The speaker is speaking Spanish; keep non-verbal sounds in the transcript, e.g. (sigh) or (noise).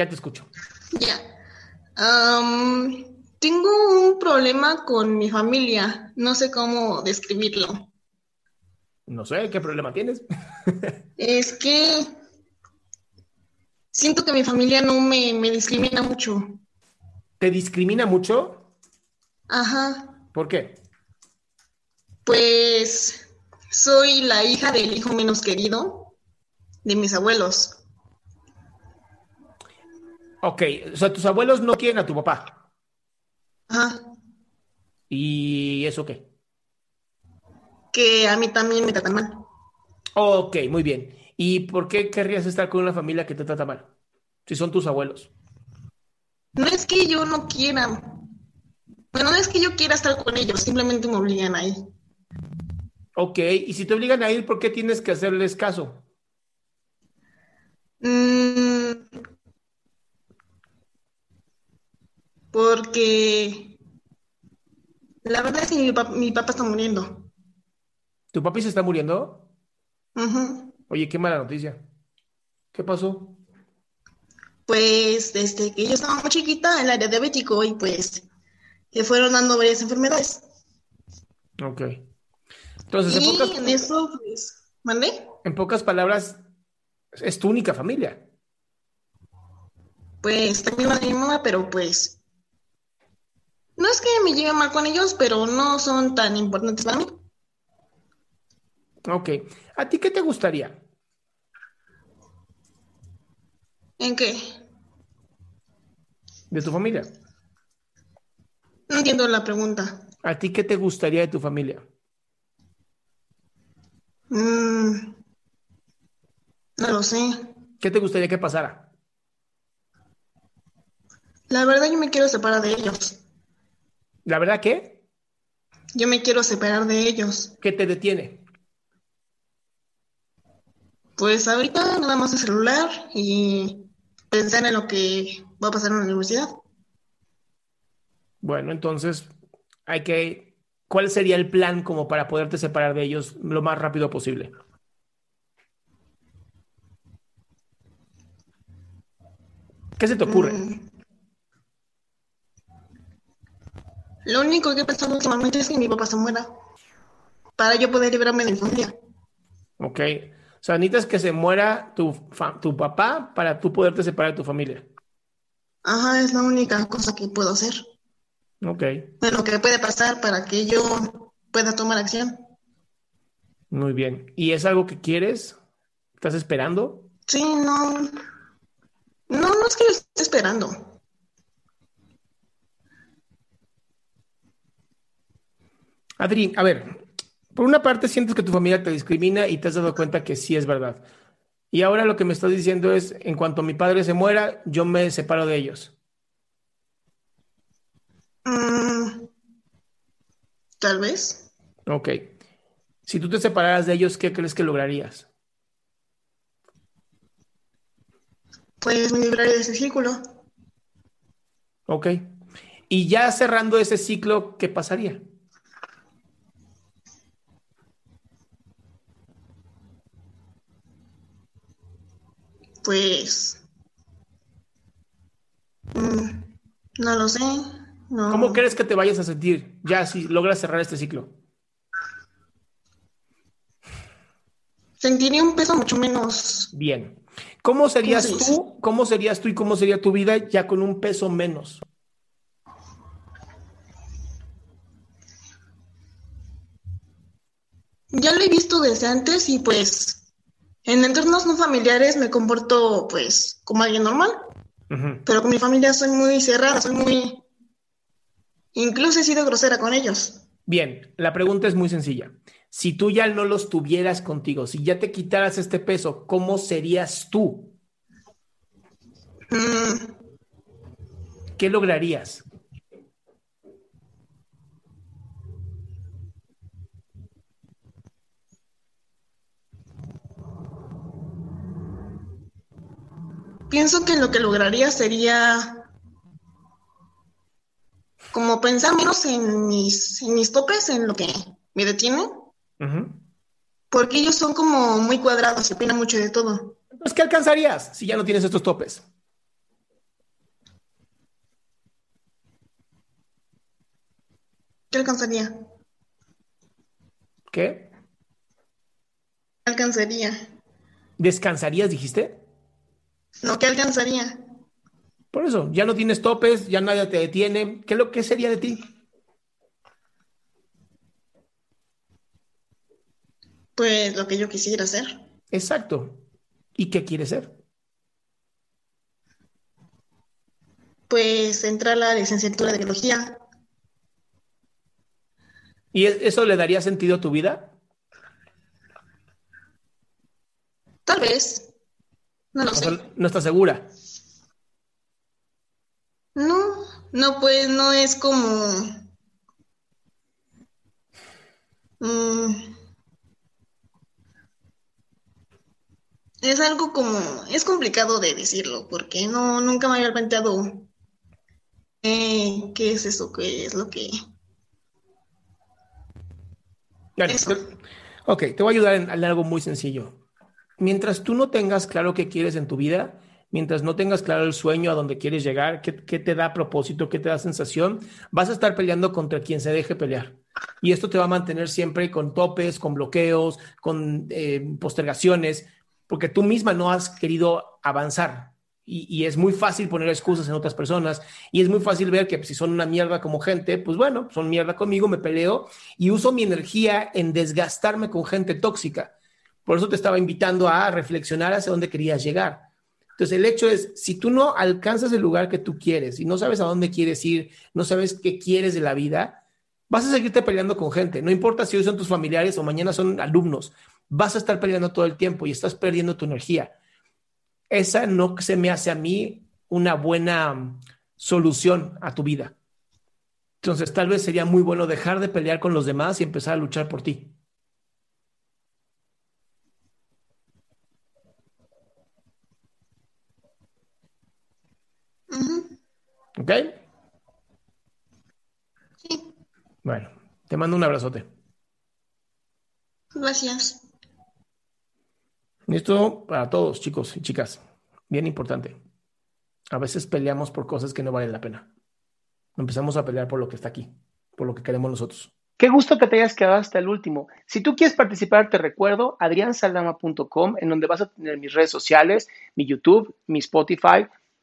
Ya, te escucho. Ya. Am, tengo un problema con mi familia. No sé cómo describirlo. No sé qué problema tienes. (laughs) Es que siento que mi familia no me, me discrimina mucho. ¿Te discrimina mucho? Ajá. ¿Por qué? Pues soy la hija del hijo menos querido de mis abuelos. Ok, o sea, tus abuelos no quieren a tu papá. Ajá. ¿Y eso qué? Que a mí también me tratan mal. Ok, muy bien. ¿Y por qué querrías estar con una familia que te trata mal? Si son tus abuelos. No es que yo no quiera. Bueno, no es que yo quiera estar con ellos, simplemente me obligan ahí. Ok, y si te obligan a ir, ¿por qué tienes que hacerles caso? Mm, porque la verdad es que mi, pap- mi papá está muriendo. ¿Tu papi se está muriendo? Ujú. Oye, qué mala noticia. ¿Qué pasó? Pues desde que yo estaba muy chiquita, él era diabético y pues le fueron dando varias enfermedades. Ok. Entonces, en pocas, en eso, pues, ¿mandé? en pocas palabras, es tu única familia. Pues también la de mi mamá, pero pues no es que me lleve mal con ellos, pero no son tan importantes para mí. Ok. ¿A ti qué te gustaría? ¿En qué? de tu familia? No entiendo la pregunta. ¿A ti qué te gustaría de tu familia? Mm, no lo sé. ¿Qué te gustaría que pasara? La verdad yo me quiero separar de ellos. ¿La verdad qué? Yo me quiero separar de ellos. ¿Qué te detiene? Pues ahorita nada más el celular y pensar en lo que va a pasar en la universidad. Bueno, entonces hay que... ¿Cuál sería el plan como para poderte separar de ellos lo más rápido posible? ¿Qué se te ocurre? Mm. Lo único que he pensado últimamente es que mi papá se muera para yo poder librarme de mi familia. Ok. O sea, necesitas que se muera tu, tu papá para tú poderte separar de tu familia. Ajá, es la única cosa que puedo hacer. Ok. Bueno, que puede pasar para que yo pueda tomar acción. Muy bien. ¿Y es algo que quieres? ¿Estás esperando? Sí, no. No, no es que lo esté esperando. Adri, a ver, por una parte sientes que tu familia te discrimina y te has dado cuenta que sí es verdad. Y ahora lo que me estás diciendo es, en cuanto mi padre se muera, yo me separo de ellos. Mm, tal vez. Ok. Si tú te separaras de ellos, ¿qué crees que lograrías? pues me libraré de ese círculo. Ok. Y ya cerrando ese ciclo, ¿qué pasaría? Pues... mm, no lo sé. No. ¿Cómo crees que te vayas a sentir ya si logras cerrar este ciclo? Sentiría un peso mucho menos. Bien. ¿Cómo serías ¿Cómo se tú? ¿Cómo serías tú y cómo sería tu vida ya con un peso menos? Ya lo he visto desde antes y pues en entornos no familiares me comporto pues como alguien normal, pero con mi familia soy muy cerrada, soy muy... Incluso he sido grosera con ellos. Bien, la pregunta es muy sencilla. Si tú ya no los tuvieras contigo, si ya te quitaras este peso, ¿cómo serías tú? Mm, ¿Qué lograrías? Pienso que lo que lograría sería como pensar menos en mis, en mis topes, en lo que me detiene, porque ellos son como muy cuadrados y opinan mucho de todo. Entonces, ¿qué alcanzarías si ya no tienes estos topes? ¿Qué alcanzaría? ¿Qué? ¿Qué alcanzaría? ¿Descansarías, dijiste? No, ¿qué alcanzaría? Por eso, ya no tienes topes, ya nadie te detiene. ¿Qué, es lo, qué sería de ti? Pues lo que yo quisiera hacer. Exacto. ¿Y qué quieres ser? Pues entrar a la licenciatura de biología. ¿Y es- eso le daría sentido a tu vida? Tal vez. No lo O sé. sea, no estás segura. No, no, pues no es como... Mm, es algo como... Es complicado de decirlo porque no, nunca me había planteado eh, qué es eso, qué es lo que... Eso. te- ok, te voy a ayudar en, en algo muy sencillo. Mientras tú no tengas claro qué quieres en tu vida, mientras no tengas claro el sueño a donde quieres llegar, qué, te da propósito, qué te da sensación, vas a estar peleando contra quien se deje pelear. Y esto te va a mantener siempre con topes, con bloqueos, con eh, postergaciones, porque tú misma no has querido avanzar. Y, es muy fácil poner excusas en otras personas y es muy fácil ver que si son una mierda como gente, pues bueno, son mierda conmigo, me peleo y uso mi energía en desgastarme con gente tóxica. Por eso te estaba invitando a reflexionar hacia dónde querías llegar. Entonces, el hecho es, si tú no alcanzas el lugar que tú quieres y no sabes a dónde quieres ir, no sabes qué quieres de la vida, vas a seguirte peleando con gente. No importa si hoy son tus familiares o mañana son alumnos, vas a estar peleando todo el tiempo y estás perdiendo tu energía. Esa no se me hace a mí una buena mm, solución a tu vida. Entonces, tal vez sería muy bueno dejar de pelear con los demás y empezar a luchar por ti. ¿Ok? sí, Bueno, te mando un abrazote. gracias. Y esto para todos, chicos y chicas, bien importante. A veces peleamos por cosas que no valen la pena. Empezamos a pelear por lo que está aquí, por lo que queremos nosotros. Qué gusto que te hayas quedado hasta el último. Si tú quieres participar, te recuerdo adriansaldama.com, en donde vas a tener mis redes sociales, mi YouTube, mi Spotify,